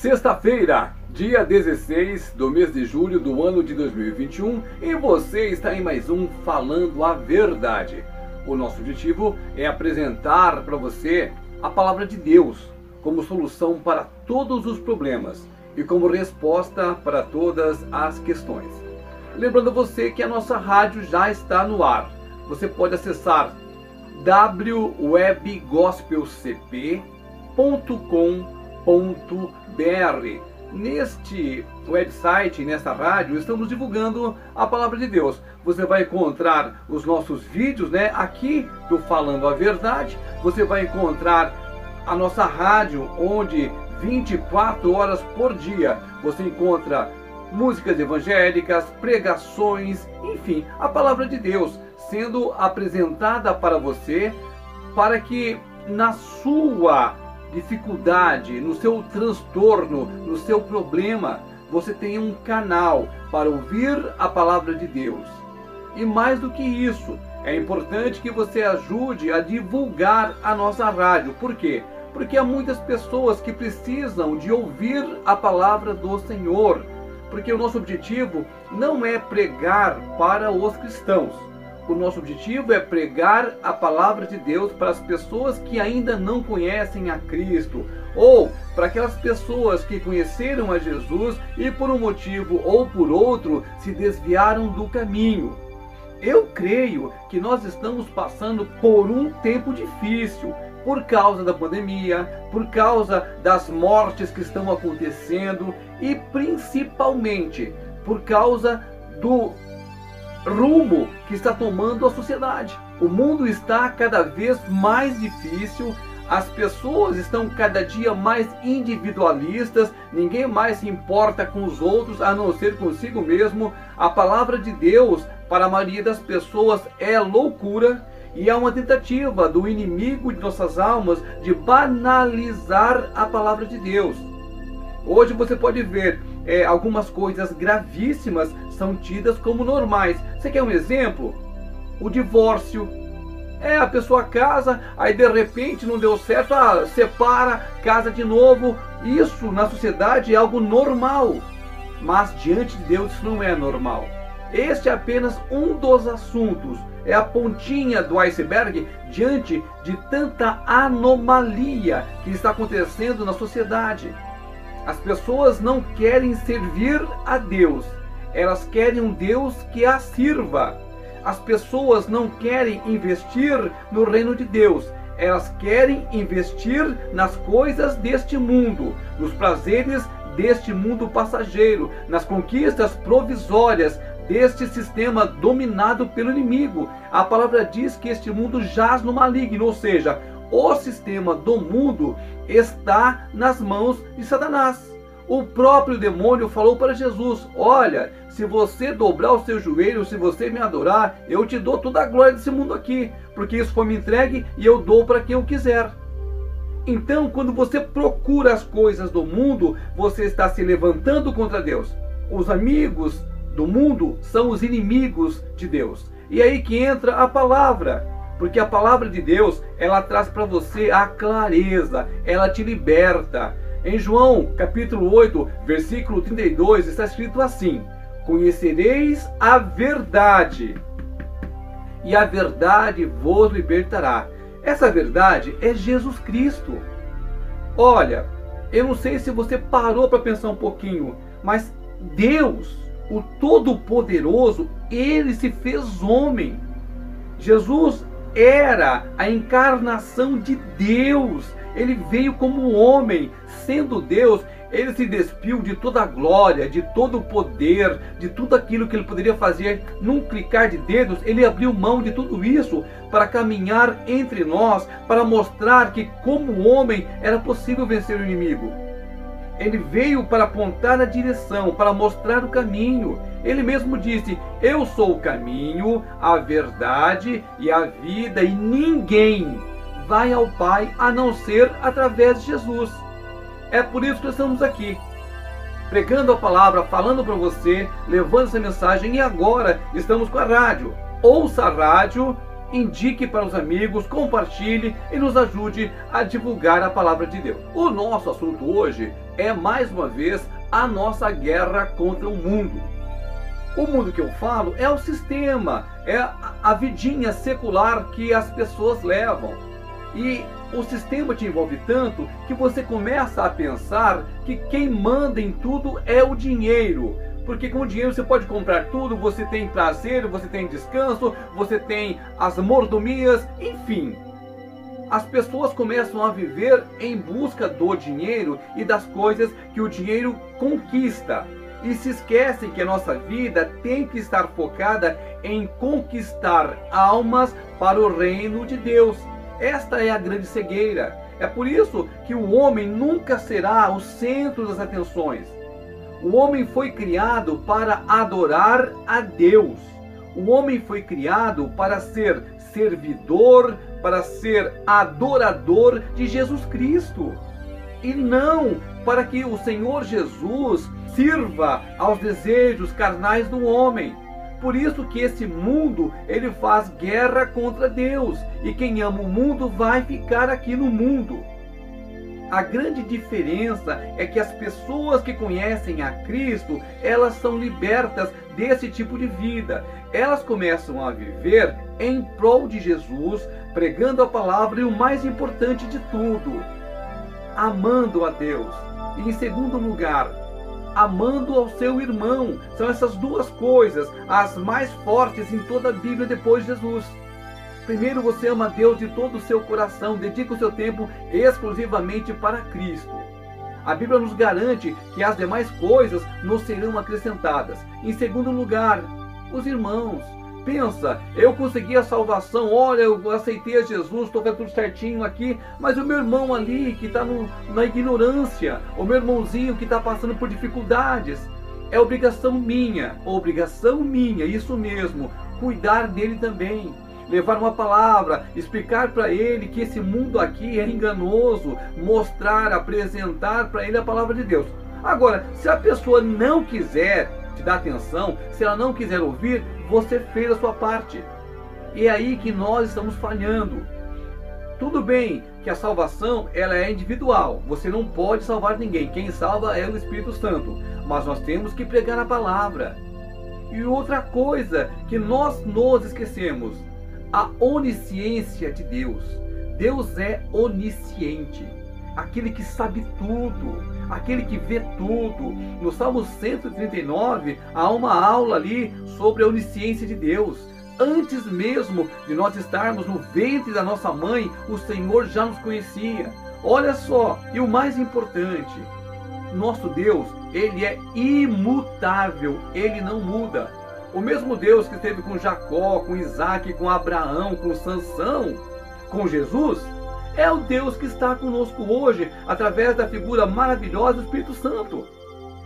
Sexta-feira, dia 16 do mês de julho do ano de 2021, e você está em mais um Falando a Verdade. O nosso objetivo é apresentar para você a palavra de Deus como solução para todos os problemas e como resposta para todas as questões. Lembrando você que a nossa rádio já está no ar. Você pode acessar www.gospelcp.com.br Neste website, nesta rádio, estamos divulgando a palavra de Deus. Você vai encontrar os nossos vídeos, né? Aqui do Falando a Verdade, você vai encontrar a nossa rádio, onde 24 horas por dia você encontra músicas evangélicas, pregações, enfim, a palavra de Deus sendo apresentada para você para que na sua dificuldade, no seu transtorno, no seu problema, você tenha um canal para ouvir a palavra de Deus. E mais do que isso, é importante que você ajude a divulgar a nossa rádio. Por quê? Porque há muitas pessoas que precisam de ouvir a palavra do Senhor. Porque o nosso objetivo não é pregar para os cristãos o nosso objetivo é pregar a palavra de Deus para as pessoas que ainda não conhecem a Cristo, ou para aquelas pessoas que conheceram a Jesus e por um motivo ou por outro se desviaram do caminho. Eu creio que nós estamos passando por um tempo difícil, por causa da pandemia, por causa das mortes que estão acontecendo e principalmente por causa do rumo que está tomando a sociedade. O mundo está cada vez mais difícil, as pessoas estão cada dia mais individualistas, ninguém mais se importa com os outros a não ser consigo mesmo. A palavra de Deus para a maioria das pessoas é loucura e é uma tentativa do inimigo de nossas almas de banalizar a palavra de Deus. Hoje você pode ver é, algumas coisas gravíssimas são tidas como normais. Você quer um exemplo? O divórcio. É, a pessoa casa, aí de repente não deu certo, ah, separa, casa de novo. Isso na sociedade é algo normal. Mas diante de Deus isso não é normal. Este é apenas um dos assuntos, é a pontinha do iceberg diante de tanta anomalia que está acontecendo na sociedade. As pessoas não querem servir a Deus, elas querem um Deus que as sirva. As pessoas não querem investir no reino de Deus, elas querem investir nas coisas deste mundo, nos prazeres deste mundo passageiro, nas conquistas provisórias deste sistema dominado pelo inimigo. A palavra diz que este mundo jaz no maligno, ou seja, o sistema do mundo está nas mãos de Satanás. O próprio demônio falou para Jesus: Olha, se você dobrar o seu joelho, se você me adorar, eu te dou toda a glória desse mundo aqui, porque isso foi me entregue e eu dou para quem eu quiser. Então, quando você procura as coisas do mundo, você está se levantando contra Deus. Os amigos do mundo são os inimigos de Deus. E aí que entra a palavra porque a palavra de Deus, ela traz para você a clareza, ela te liberta. Em João, capítulo 8, versículo 32, está escrito assim: Conhecereis a verdade, e a verdade vos libertará. Essa verdade é Jesus Cristo. Olha, eu não sei se você parou para pensar um pouquinho, mas Deus, o Todo-Poderoso, ele se fez homem. Jesus era a encarnação de Deus. Ele veio como homem, sendo Deus, ele se despiu de toda a glória, de todo o poder, de tudo aquilo que ele poderia fazer num clicar de dedos. Ele abriu mão de tudo isso para caminhar entre nós, para mostrar que, como homem, era possível vencer o inimigo. Ele veio para apontar a direção, para mostrar o caminho. Ele mesmo disse: Eu sou o caminho, a verdade e a vida, e ninguém vai ao Pai a não ser através de Jesus. É por isso que estamos aqui, pregando a palavra, falando para você, levando essa mensagem, e agora estamos com a rádio. Ouça a rádio indique para os amigos, compartilhe e nos ajude a divulgar a palavra de Deus. O nosso assunto hoje é mais uma vez a nossa guerra contra o mundo. O mundo que eu falo é o sistema, é a vidinha secular que as pessoas levam. E o sistema te envolve tanto que você começa a pensar que quem manda em tudo é o dinheiro. Porque com o dinheiro você pode comprar tudo, você tem prazer, você tem descanso, você tem as mordomias, enfim. As pessoas começam a viver em busca do dinheiro e das coisas que o dinheiro conquista. E se esquecem que a nossa vida tem que estar focada em conquistar almas para o reino de Deus. Esta é a grande cegueira. É por isso que o homem nunca será o centro das atenções. O homem foi criado para adorar a Deus. O homem foi criado para ser servidor, para ser adorador de Jesus Cristo. E não para que o Senhor Jesus sirva aos desejos carnais do homem. Por isso que esse mundo, ele faz guerra contra Deus, e quem ama o mundo vai ficar aqui no mundo. A grande diferença é que as pessoas que conhecem a Cristo, elas são libertas desse tipo de vida. Elas começam a viver em prol de Jesus, pregando a palavra e o mais importante de tudo, amando a Deus. E em segundo lugar, amando ao seu irmão. São essas duas coisas as mais fortes em toda a Bíblia depois de Jesus. Primeiro você ama Deus de todo o seu coração, dedica o seu tempo exclusivamente para Cristo. A Bíblia nos garante que as demais coisas nos serão acrescentadas. Em segundo lugar, os irmãos. Pensa, eu consegui a salvação, olha, eu aceitei a Jesus, estou fazendo tudo certinho aqui, mas o meu irmão ali que está na ignorância, o meu irmãozinho que está passando por dificuldades, é obrigação minha, obrigação minha, isso mesmo, cuidar dele também levar uma palavra, explicar para ele que esse mundo aqui é enganoso, mostrar, apresentar para ele a palavra de Deus. Agora, se a pessoa não quiser te dar atenção, se ela não quiser ouvir, você fez a sua parte. E é aí que nós estamos falhando. Tudo bem que a salvação ela é individual. Você não pode salvar ninguém. Quem salva é o Espírito Santo. Mas nós temos que pregar a palavra. E outra coisa que nós nos esquecemos, a onisciência de Deus. Deus é onisciente, aquele que sabe tudo, aquele que vê tudo. No Salmo 139 há uma aula ali sobre a onisciência de Deus. Antes mesmo de nós estarmos no ventre da nossa mãe, o Senhor já nos conhecia. Olha só, e o mais importante, nosso Deus, ele é imutável, ele não muda. O mesmo Deus que esteve com Jacó, com Isaac, com Abraão, com Sansão, com Jesus, é o Deus que está conosco hoje, através da figura maravilhosa do Espírito Santo.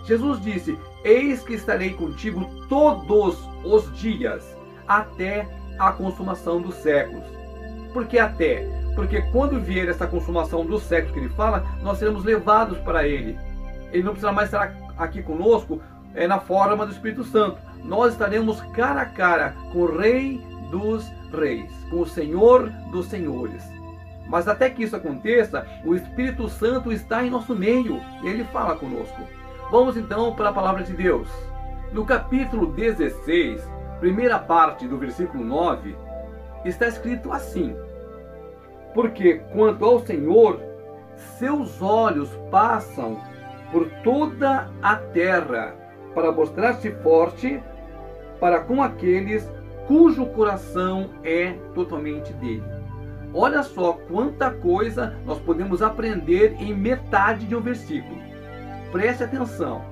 Jesus disse: Eis que estarei contigo todos os dias, até a consumação dos séculos. Por que até? Porque quando vier essa consumação dos séculos que ele fala, nós seremos levados para ele. Ele não precisará mais estar aqui conosco é, na forma do Espírito Santo nós estaremos cara a cara com o Rei dos Reis, com o Senhor dos Senhores. Mas até que isso aconteça, o Espírito Santo está em nosso meio, ele fala conosco. Vamos então para a palavra de Deus. No capítulo 16, primeira parte do versículo 9, está escrito assim: Porque quanto ao Senhor, seus olhos passam por toda a terra para mostrar-se forte para com aqueles cujo coração é totalmente dele. Olha só quanta coisa nós podemos aprender em metade de um versículo. Preste atenção.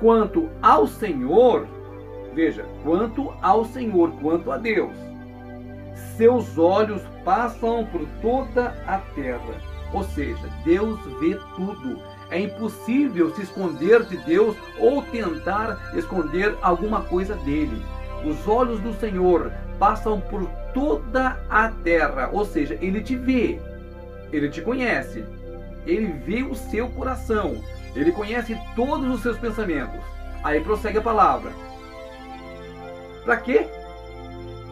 Quanto ao Senhor, veja, quanto ao Senhor, quanto a Deus, seus olhos passam por toda a terra. Ou seja, Deus vê tudo. É impossível se esconder de Deus ou tentar esconder alguma coisa dele. Os olhos do Senhor passam por toda a terra, ou seja, ele te vê, ele te conhece, ele vê o seu coração, ele conhece todos os seus pensamentos. Aí prossegue a palavra. Para quê?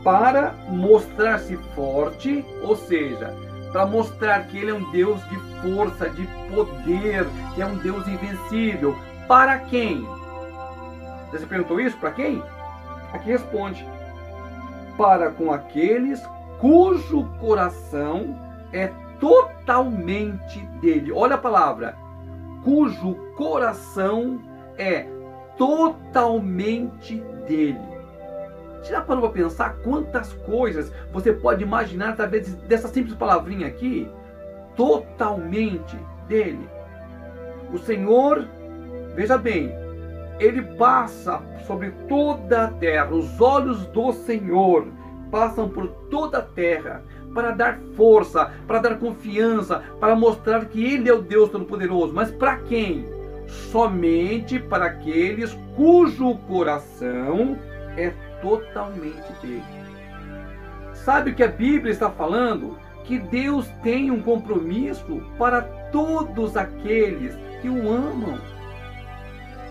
para mostrar-se forte, ou seja, para mostrar que ele é um Deus de força, de poder, que é um Deus invencível. Para quem? Você perguntou isso? Para quem? Aqui responde: Para com aqueles cujo coração é totalmente dele. Olha a palavra, cujo coração é totalmente dele. Você já parou para pensar quantas coisas você pode imaginar através dessa simples palavrinha aqui? Totalmente dele. O Senhor, veja bem, ele passa sobre toda a terra, os olhos do Senhor passam por toda a terra para dar força, para dar confiança, para mostrar que Ele é o Deus Todo-Poderoso. Mas para quem? Somente para aqueles cujo coração é totalmente dele. Sabe o que a Bíblia está falando? Que Deus tem um compromisso para todos aqueles que o amam.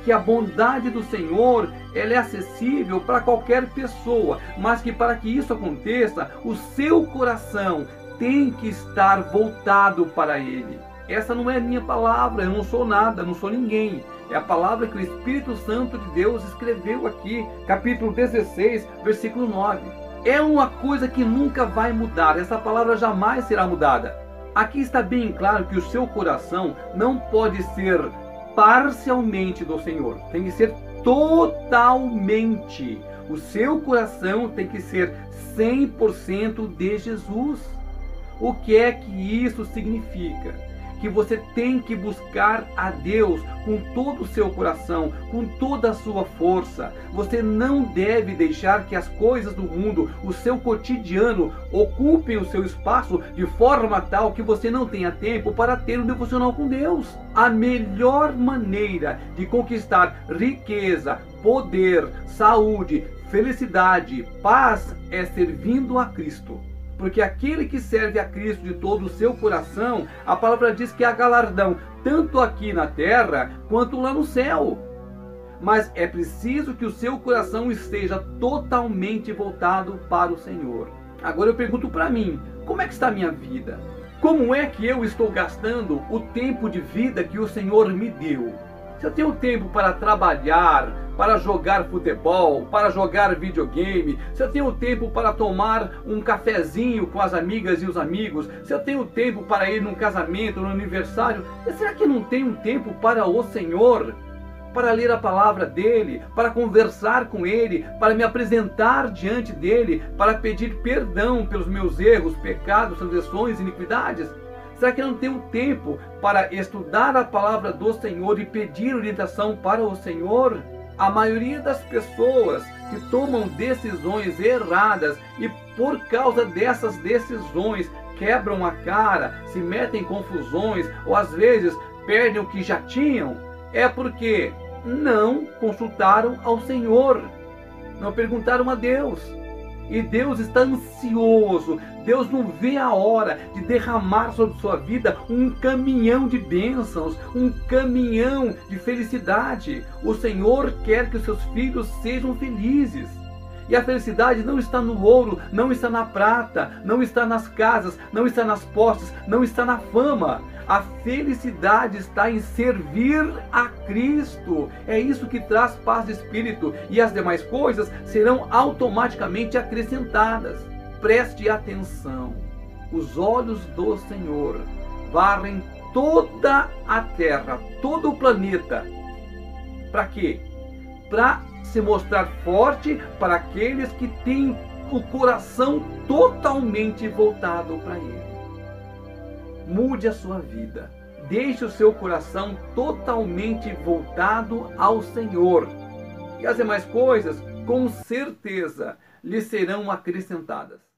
Que a bondade do Senhor ela é acessível para qualquer pessoa, mas que para que isso aconteça, o seu coração tem que estar voltado para Ele. Essa não é minha palavra, eu não sou nada, não sou ninguém. É a palavra que o Espírito Santo de Deus escreveu aqui, capítulo 16, versículo 9. É uma coisa que nunca vai mudar, essa palavra jamais será mudada. Aqui está bem claro que o seu coração não pode ser parcialmente do Senhor, tem que ser totalmente. O seu coração tem que ser 100% de Jesus. O que é que isso significa? Que você tem que buscar a Deus com todo o seu coração, com toda a sua força. Você não deve deixar que as coisas do mundo, o seu cotidiano, ocupem o seu espaço de forma tal que você não tenha tempo para ter um devocional com Deus. A melhor maneira de conquistar riqueza, poder, saúde, felicidade, paz é servindo a Cristo. Porque aquele que serve a Cristo de todo o seu coração, a palavra diz que há galardão, tanto aqui na terra quanto lá no céu. Mas é preciso que o seu coração esteja totalmente voltado para o Senhor. Agora eu pergunto para mim: como é que está a minha vida? Como é que eu estou gastando o tempo de vida que o Senhor me deu? Se eu tenho tempo para trabalhar, para jogar futebol, para jogar videogame, se eu tenho tempo para tomar um cafezinho com as amigas e os amigos, se eu tenho tempo para ir num casamento, num aniversário, será que não tenho tempo para o Senhor? Para ler a palavra dele, para conversar com ele, para me apresentar diante dele, para pedir perdão pelos meus erros, pecados, transgressões, iniquidades? Será que não tenho tempo para estudar a palavra do Senhor e pedir orientação para o Senhor? A maioria das pessoas que tomam decisões erradas e por causa dessas decisões quebram a cara, se metem em confusões ou às vezes perdem o que já tinham, é porque não consultaram ao Senhor, não perguntaram a Deus. E Deus está ansioso. Deus não vê a hora de derramar sobre sua vida um caminhão de bênçãos, um caminhão de felicidade. O Senhor quer que os seus filhos sejam felizes. E a felicidade não está no ouro, não está na prata, não está nas casas, não está nas posses, não está na fama. A felicidade está em servir a Cristo. É isso que traz paz de espírito e as demais coisas serão automaticamente acrescentadas. Preste atenção. Os olhos do Senhor varrem toda a terra, todo o planeta. Para quê? Para se mostrar forte para aqueles que têm o coração totalmente voltado para Ele. Mude a sua vida. Deixe o seu coração totalmente voltado ao Senhor. E as demais coisas, com certeza, lhe serão acrescentadas.